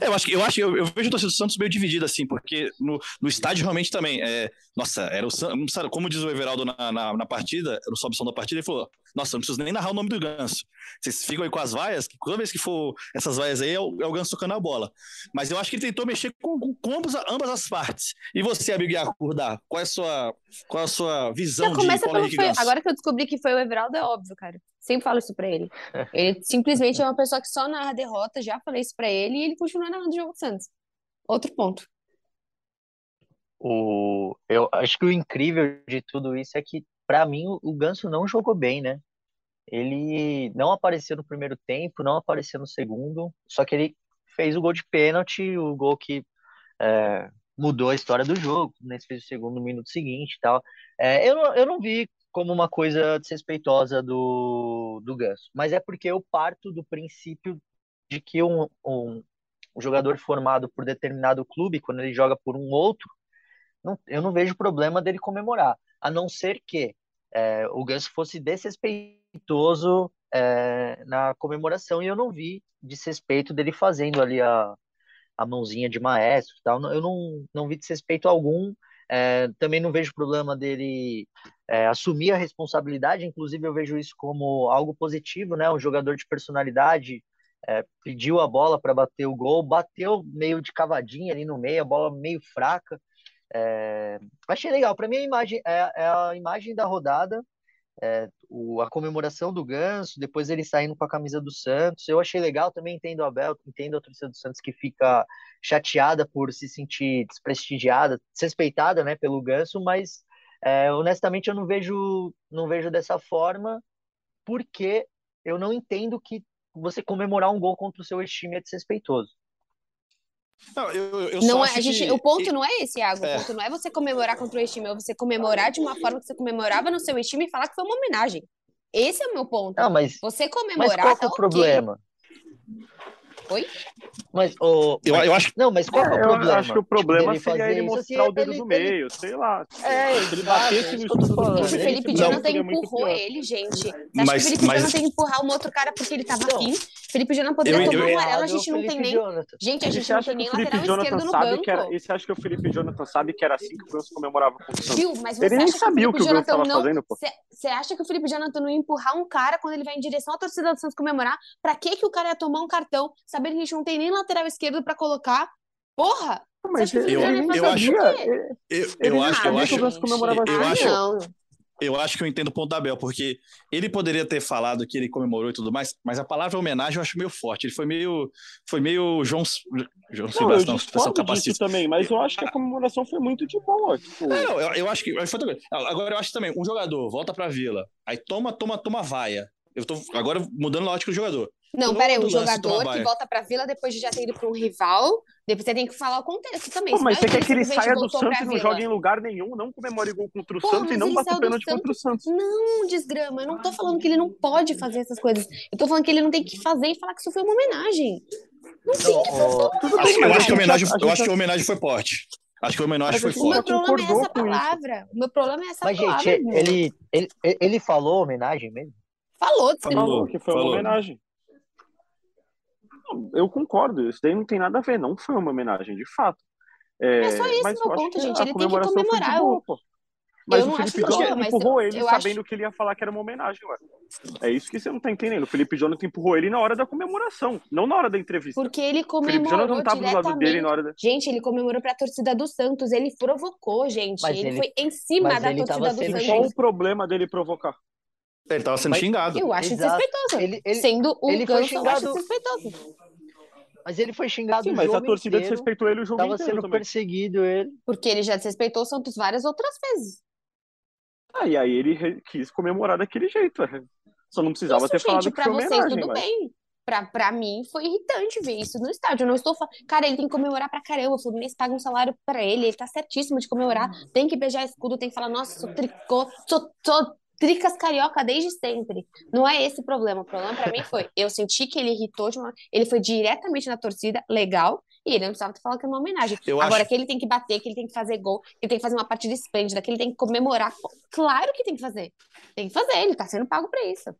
É, eu acho que eu acho eu, eu vejo o torcedor do Santos meio dividido assim, porque no, no estádio realmente também é, nossa, era o Santos, como diz o Everaldo na, na, na partida, no sobe som da partida, ele falou: "Nossa, não preciso nem narrar o nome do Ganso. Vocês ficam aí com as vaias, que toda vez que for essas vaias aí é o, é o Ganso tocando a bola". Mas eu acho que ele tentou mexer com, com, com ambas, ambas as partes. E você, amigo Iacurdá, qual é a sua qual é a sua visão Não, de Paulo pelo Henrique foi. Ganso? Agora que eu descobri que foi o Everaldo, é óbvio, cara. Sempre falo isso pra ele. Ele simplesmente é uma pessoa que só narra derrota, já falei isso pra ele e ele continua narrando o jogo do Santos. Outro ponto. O, eu acho que o incrível de tudo isso é que, pra mim, o, o Ganso não jogou bem, né? Ele não apareceu no primeiro tempo, não apareceu no segundo, só que ele fez o gol de pênalti, o gol que é, mudou a história do jogo, né? Ele fez o segundo no minuto seguinte e tal. É, eu, não, eu não vi como uma coisa desrespeitosa do, do Ganso, mas é porque eu parto do princípio de que um, um, um jogador formado por determinado clube, quando ele joga por um outro, não, eu não vejo problema dele comemorar, a não ser que é, o Ganso fosse desrespeitoso é, na comemoração e eu não vi desrespeito dele fazendo ali a, a mãozinha de maestro tal. Eu não, não vi desrespeito algum. É, também não vejo problema dele é, assumir a responsabilidade, inclusive eu vejo isso como algo positivo, né? Um jogador de personalidade é, pediu a bola para bater o gol, bateu meio de cavadinha ali no meio, a bola meio fraca. É, achei legal. Para mim, a imagem é, é, a imagem da rodada, é, o, a comemoração do Ganso, depois ele saindo com a camisa do Santos. Eu achei legal. Também entendo a Abel, entendo a torcida do Santos que fica chateada por se sentir desprestigiada, desrespeitada, né, pelo Ganso, mas é, honestamente eu não vejo, não vejo dessa forma, porque eu não entendo que você comemorar um gol contra o seu time é desrespeitoso. Não, eu, eu só Não é, acho a gente, que- o ponto não é esse, Iago. É. O ponto não é você comemorar contra o ex-time, é você comemorar de uma forma que você comemorava no seu ex-time e falar que foi uma homenagem. Esse é o meu ponto. Não, mas, Você mas comemorar qual que tá é o ok. problema? Oi? Mas, o eu, eu acho Não, mas qual que é o eu problema? acho que o Tipo, problema dele seria fazer ele mostrar o dedo ele- do ele- meio, sei lá. É, Se ele batesse é no isso que eu tô escudo do falando. O Fluminense, Felipe não, Jonathan seria empurrou ele, gente. Você acha Mas- que o Felipe mas- Jonathan empurrar um outro cara porque ele tava Não. afim? Felipe Jonathan poderia Eu- tomar eu- um amarelo, a gente não tem nem. Jonathan. Gente, a gente você não tem nem lateral Jonathan esquerdo no que era, banco. e você acha que o Felipe Jonathan sabe que era assim que o Ganso comemorava com o Santos? Viu? Mas você Ele nem acha que sabia o que Felipe o Ganso Jonathan estava não. fazendo, pô. Você acha que o Felipe Jonathan não ia empurrar um cara quando ele vai em direção à torcida do Santos comemorar? Pra que que o cara ia tomar um cartão, sabendo que a gente não tem nem lateral esquerdo pra colocar? Porra! Mas nem eu acho- Eu, eu nem acho, eu sabia que acho, o Ganso comemorava eu ah, acho- não. Eu acho que eu entendo o ponto da Abel, porque ele poderia ter falado que ele comemorou e tudo mais, mas a palavra homenagem eu acho meio forte. Ele foi meio, foi meio João, João Não, Silvestre, eu disso também, mas eu acho que a comemoração foi muito de boa. Tipo, É, não, eu, eu acho que foi. Agora eu acho também, um jogador volta pra vila, aí toma, toma, toma vaia. Eu tô agora mudando a ótica do jogador. Não, peraí, um jogador que volta pra Vila depois de já ter ido pra um rival, depois você tem que falar o contexto também. pô, mas você é quer que ele saia do Santos e não jogue em lugar nenhum, não comemore gol contra o Pô, Santos mas e não bata o pênalti contra o Santos. Não, desgrama, eu não tô falando que ele não pode fazer essas coisas. Eu tô falando que ele não tem que fazer e falar que isso foi uma homenagem. Não tem que Tudo Acho, eu mas acho que a gente homenagem, eu gente acho que a homenagem foi forte. Acho que a homenagem Mas foi gente O meu forte. problema é concordou essa com isso. palavra. O meu problema é essa Mas, palavra. gente, meu. ele, ele, ele falou homenagem mesmo? falou, desgrama. Falou que foi uma homenagem. Eu concordo, isso daí não tem nada a ver, não foi uma homenagem, de fato. É, É só esse mas meu ponto, gente, a ele tem que comemoração foi de comemorar, boa, pô. Mas eu o acho Felipe boa, Jonathan mas empurrou eu- ele eu sabendo acho- que ele ia falar que era uma homenagem, ué. É isso que você não tá entendendo. O Felipe Jonathan empurrou ele na hora da comemoração, não na hora da entrevista. Porque ele o Felipe Jonathan comemorou não tava do lado dele diretamente. na hora da. Gente, ele comemorou pra torcida do Santos. Ele provocou, gente. Ele, ele- foi em cima mas da ele torcida tava do sendo Santos. Qual o problema dele provocar? Ele tava sendo Mas- xingado. Eu acho Exato. desrespeitoso. Ele, ele, Sendo o ele foi Ganso, eu acho xingado- desrespeitoso. Mas ele foi xingado Sim, o mas a torcida inteiro, desrespeitou ele o jogo tava inteiro sendo também. perseguido ele. Porque ele já desrespeitou o Santos várias outras vezes. Ah, e aí ele quis comemorar daquele jeito. é. Só não precisava Isso, ter falado gente, que pra foi vocês homenagem, tudo mas... bem. Pra, pra mim foi irritante ver isso no estádio. Eu não estou falando. Cara, ele tem que comemorar pra caramba. O Fluminense paga um salário pra ele. Ele tá certíssimo de comemorar. Tem que beijar escudo, tem que falar, nossa, sou tricô, sou, sou tricas carioca desde sempre. Não é esse o problema. O problema pra mim foi, eu senti que ele irritou de uma. Ele foi diretamente na torcida, legal, e ele não precisava ter falado que é uma homenagem. Eu Agora, acho- que ele tem que bater, que ele tem que fazer gol, que ele tem que fazer uma partida esplêndida, que ele tem que comemorar. Claro que tem que fazer. Tem que fazer, ele tá sendo pago pra isso.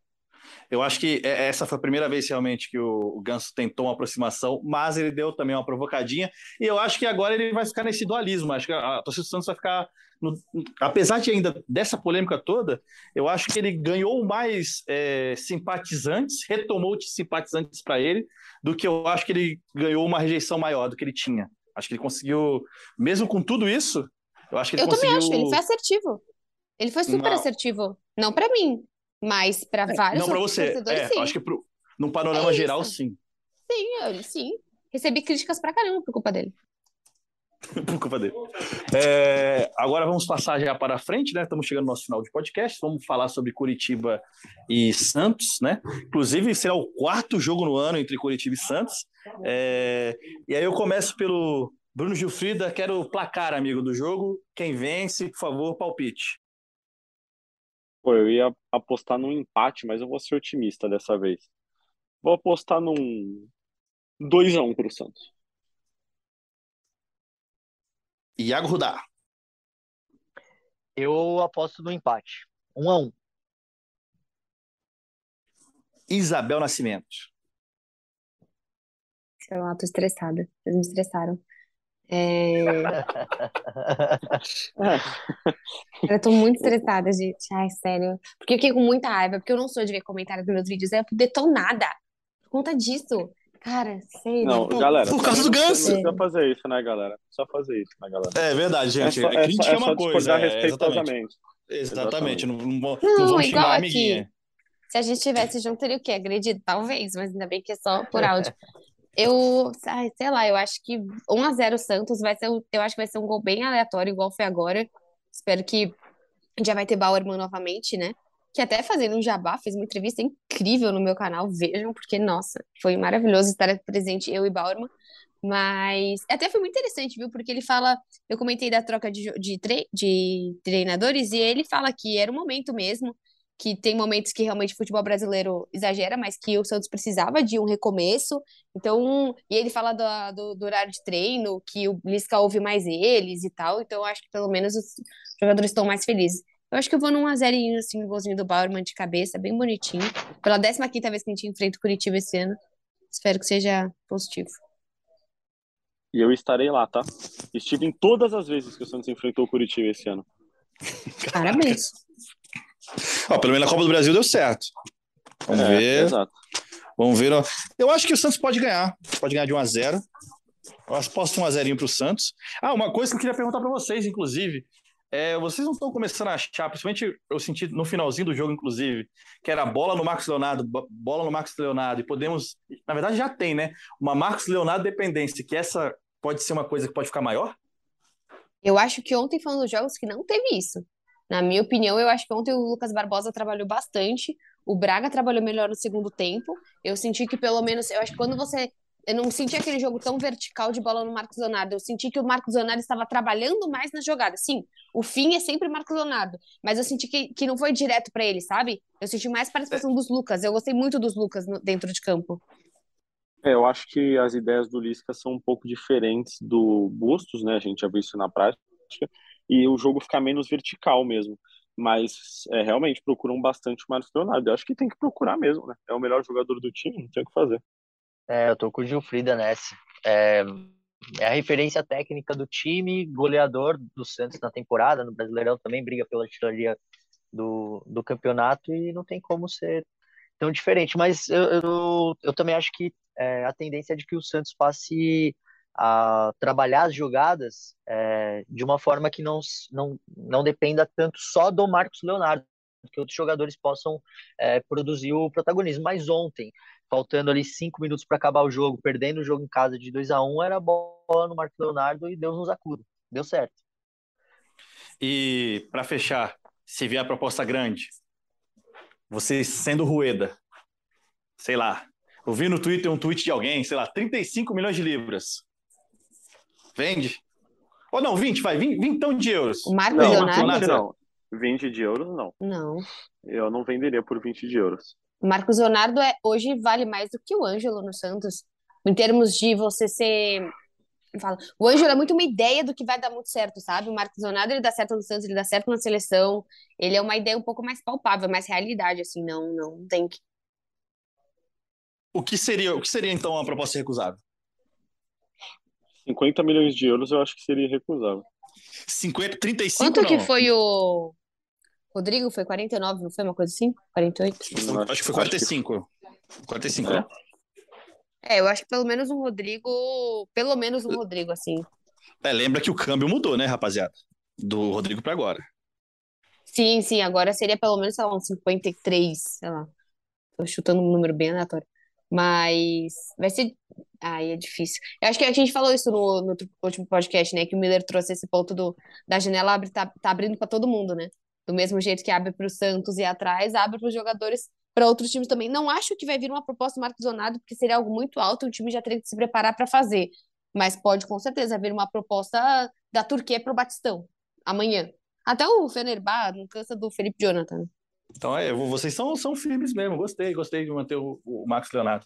Eu acho que é- essa foi a primeira vez realmente que o Ganso tentou uma aproximação, mas ele deu também uma provocadinha. E eu acho que agora ele vai ficar nesse dualismo. Acho que a torcida do Santos vai ficar. no- apesar de ainda dessa polêmica toda, eu acho que ele ganhou mais é, simpatizantes, retomou de simpatizantes para ele, do que eu acho que ele ganhou uma rejeição maior do que ele tinha. Acho que ele conseguiu, mesmo com tudo isso, eu acho que ele Eu conseguiu. também acho, ele foi assertivo. Ele foi super Não. assertivo. Não pra mim, mas pra vários Não para você. É, sim. eu acho que pro, num panorama É geral, sim. Sim, ele sim. Recebi críticas pra caramba por culpa dele. Por culpa dele. É, agora vamos passar já para frente, né? Estamos chegando no nosso final de podcast. Vamos falar sobre Curitiba e Santos, né? Inclusive, será o quarto jogo no ano entre Curitiba e Santos. É, e aí eu começo pelo Bruno Gilfrida. Quero placar, amigo, do jogo. Quem vence, por favor, palpite. Pô, eu ia apostar num empate, mas eu vou ser otimista dessa vez. Vou apostar num 2x1 pro Santos. Iago Rudá. Eu aposto no empate. Um a um. Isabel Nascimento. Sei lá, tô estressada. Vocês me estressaram. É... Eu tô muito estressada, gente. Ai, sério. Porque eu fiquei com muita raiva, porque eu não sou de ver comentários nos meus vídeos. Eu detonada por conta disso. Cara, sério. Não, Por- galera. por causa do não Ganso. precisa fazer isso, né, galera? Só fazer isso, né, galera? É verdade, É gente. só, é crítica só, é é uma só coisa. é, exatamente. respeitosamente. Exatamente. Não, não, vou- Não, não vamos igual aqui. amiguinha. Se a gente estivesse junto, teria o quê? Agredido? Talvez, mas ainda bem que é só por áudio. Eu, ai, sei lá, eu acho que 1x0 Santos vai ser, eu acho que vai ser um gol bem aleatório, igual foi agora. Espero que já vai ter Bauerman novamente, né? Que até fazendo um jabá, fez uma entrevista incrível no meu canal, vejam, porque, nossa, foi maravilhoso estar presente, eu e Bauerman. Mas até foi muito interessante, viu? Porque ele fala, eu comentei da troca de, de, tre- de treinadores, e ele fala que era o momento mesmo, que tem momentos que realmente o futebol brasileiro exagera, mas que o Santos precisava de um recomeço. Então, e ele fala do, do, do horário de treino, que o Lisca ouve mais eles e tal. Então, eu acho que pelo menos os jogadores estão mais felizes. Eu acho que eu vou num 1x0, assim, um golzinho do Bauerman de cabeça, bem bonitinho. Pela 15ª vez que a gente enfrenta o Curitiba esse ano. Espero que seja positivo. E eu estarei lá, tá? Estive em todas as vezes que o Santos enfrentou o Curitiba esse ano. Parabéns. Ó, pelo menos na Copa do Brasil deu certo. Vamos É, ver. Exato. Vamos ver. ó. Eu acho que o Santos pode ganhar. Pode ganhar de 1 a 0 Eu acho que posso 1 a 0 para o Santos. Ah, uma coisa que eu queria perguntar para vocês, inclusive. É, vocês não estão começando a achar, principalmente eu senti no finalzinho do jogo, inclusive, que era bola no Marcos Leonardo, bo- bola no Marcos Leonardo, e podemos, na verdade já tem, né? Uma Marcos Leonardo dependência, que essa pode ser uma coisa que pode ficar maior? Eu acho que ontem foi um dos jogos que não teve isso. Na minha opinião, eu acho que ontem o Lucas Barbosa trabalhou bastante, o Braga trabalhou melhor no segundo tempo. Eu senti que pelo menos, eu acho que quando você. Eu não senti aquele jogo tão vertical de bola no Marcos Leonardo. Eu senti que o Marcos Leonardo estava trabalhando mais na jogada. Sim, o fim é sempre Marcos Leonardo, mas eu senti que, que não foi direto para ele, sabe? Eu senti mais participação dos Lucas. Eu gostei muito dos Lucas no- dentro de campo. É, eu acho que as ideias do Lisca são um pouco diferentes do Bustos, né? A gente já viu isso na prática. E o jogo fica menos vertical mesmo. Mas é, realmente procuram bastante o Marcos Leonardo. Eu acho que tem que procurar mesmo, né? É o melhor jogador do time, não tem o que fazer. É, eu tô com o Gilfrida nessa. É, é a referência técnica do time, goleador do Santos na temporada, no Brasileirão também briga pela titularia do, do campeonato e não tem como ser tão diferente. Mas eu, eu, eu também acho que é, a tendência é de que o Santos passe a trabalhar as jogadas é, de uma forma que não, não, não dependa tanto só do Marcos Leonardo, que outros jogadores possam é, produzir o protagonismo. Mas ontem faltando ali cinco minutos para acabar o jogo, perdendo o jogo em casa de 2 a 1 um, era bola no Marcos Leonardo e Deus nos acuda. Deu certo. E para fechar, se vier a proposta grande, você sendo Rueda, sei lá, eu vi no Twitter um tweet de alguém, sei lá, 35 milhões de libras. Vende? Ou não, 20, vai, 20, 20 então de euros. O Marcos Não, Leonardo? 20 não. 20 de euros, não. Não. Eu não venderia por 20 de euros. O Marcos Leonardo é, hoje vale mais do que o Ângelo no Santos. Em termos de você ser. Fala, o Ângelo é muito uma ideia do que vai dar muito certo, sabe? O Marcos Leonardo ele dá certo no Santos, ele dá certo na seleção. Ele é uma ideia um pouco mais palpável, mais realidade, assim, não, não tem que. O que seria, o que seria então uma proposta recusável? 50 milhões de euros eu acho que seria recusável. 50, 35 Quanto não. que foi o. Rodrigo foi 49, não foi uma coisa assim? 48? Acho que foi 45. 45. É. É, eu acho que pelo menos um Rodrigo. Pelo menos um Rodrigo, assim. É, lembra que o câmbio mudou, né, rapaziada? Do Rodrigo para agora. Sim, sim, agora seria pelo menos, sei lá, uns 53, sei lá. Tô chutando um número bem aleatório. Mas vai ser. Ai, é difícil. Eu acho que a gente falou isso no, no último podcast, né? Que o Miller trouxe esse ponto do, da janela abre, tá, tá abrindo para todo mundo, né? Do mesmo jeito que abre para o Santos e atrás, abre para os jogadores, para outros times também. Não acho que vai vir uma proposta do Marcos Leonardo, porque seria algo muito alto, o time já teria que se preparar para fazer. Mas pode com certeza vir uma proposta da Turquia para o Batistão, amanhã. Até o Fenerbahçe não cansa do Felipe Jonathan. Então, é, vocês são, são firmes mesmo. Gostei, gostei de manter o, o Marcos Leonardo.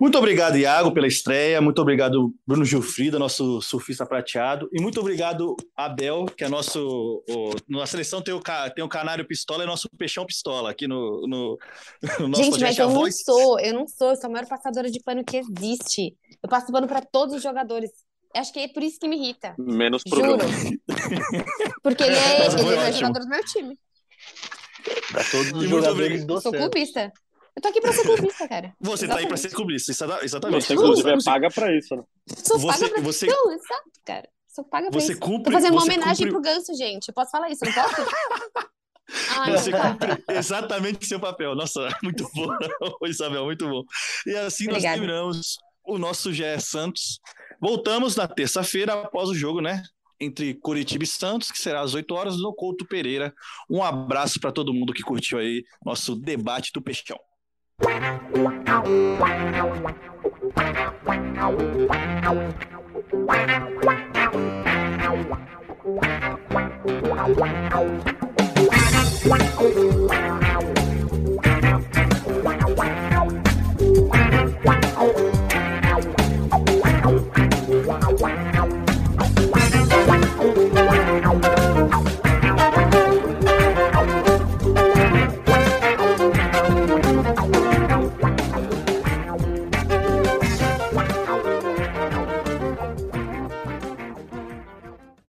Muito obrigado, Iago, pela estreia. Muito obrigado, Bruno Gilfrida, nosso surfista prateado. E muito obrigado, Abel, que é nosso. O, na seleção tem o, tem o Canário Pistola e nosso Peixão Pistola aqui no, no, no nosso Gente, podcast. mas eu não voz- sou, eu não sou, eu sou a maior passadora de pano que existe. Eu passo pano para todos os jogadores. Acho que é por isso que me irrita. Menos Juro. programa. Porque ele é, ele é jogador do meu time. Para todos os jogadores do Eu sou clubista. Eu tô aqui pra ser clubista, cara. Você tá aí para Exatamente. ser clubista, exata- exatamente. Você, inclusive, é Você- paga pra isso, né? Sou Você- paga pra você- Não, exato, cara. Sou paga pra Você isso. cumpre. Tô fazendo uma homenagem cumpre- pro Ganso, gente. Eu posso falar isso, não posso? Ah, Você tá. cumpre exatamente seu papel. Nossa, muito bom, Isabel, muito bom. E assim nós Obrigada. terminamos o nosso GE Santos. Voltamos na terça-feira após o jogo, né? Entre Curitiba e Santos, que será às 8 horas, no Couto Pereira. Um abraço para todo mundo que curtiu aí nosso debate do Peixão. Wow.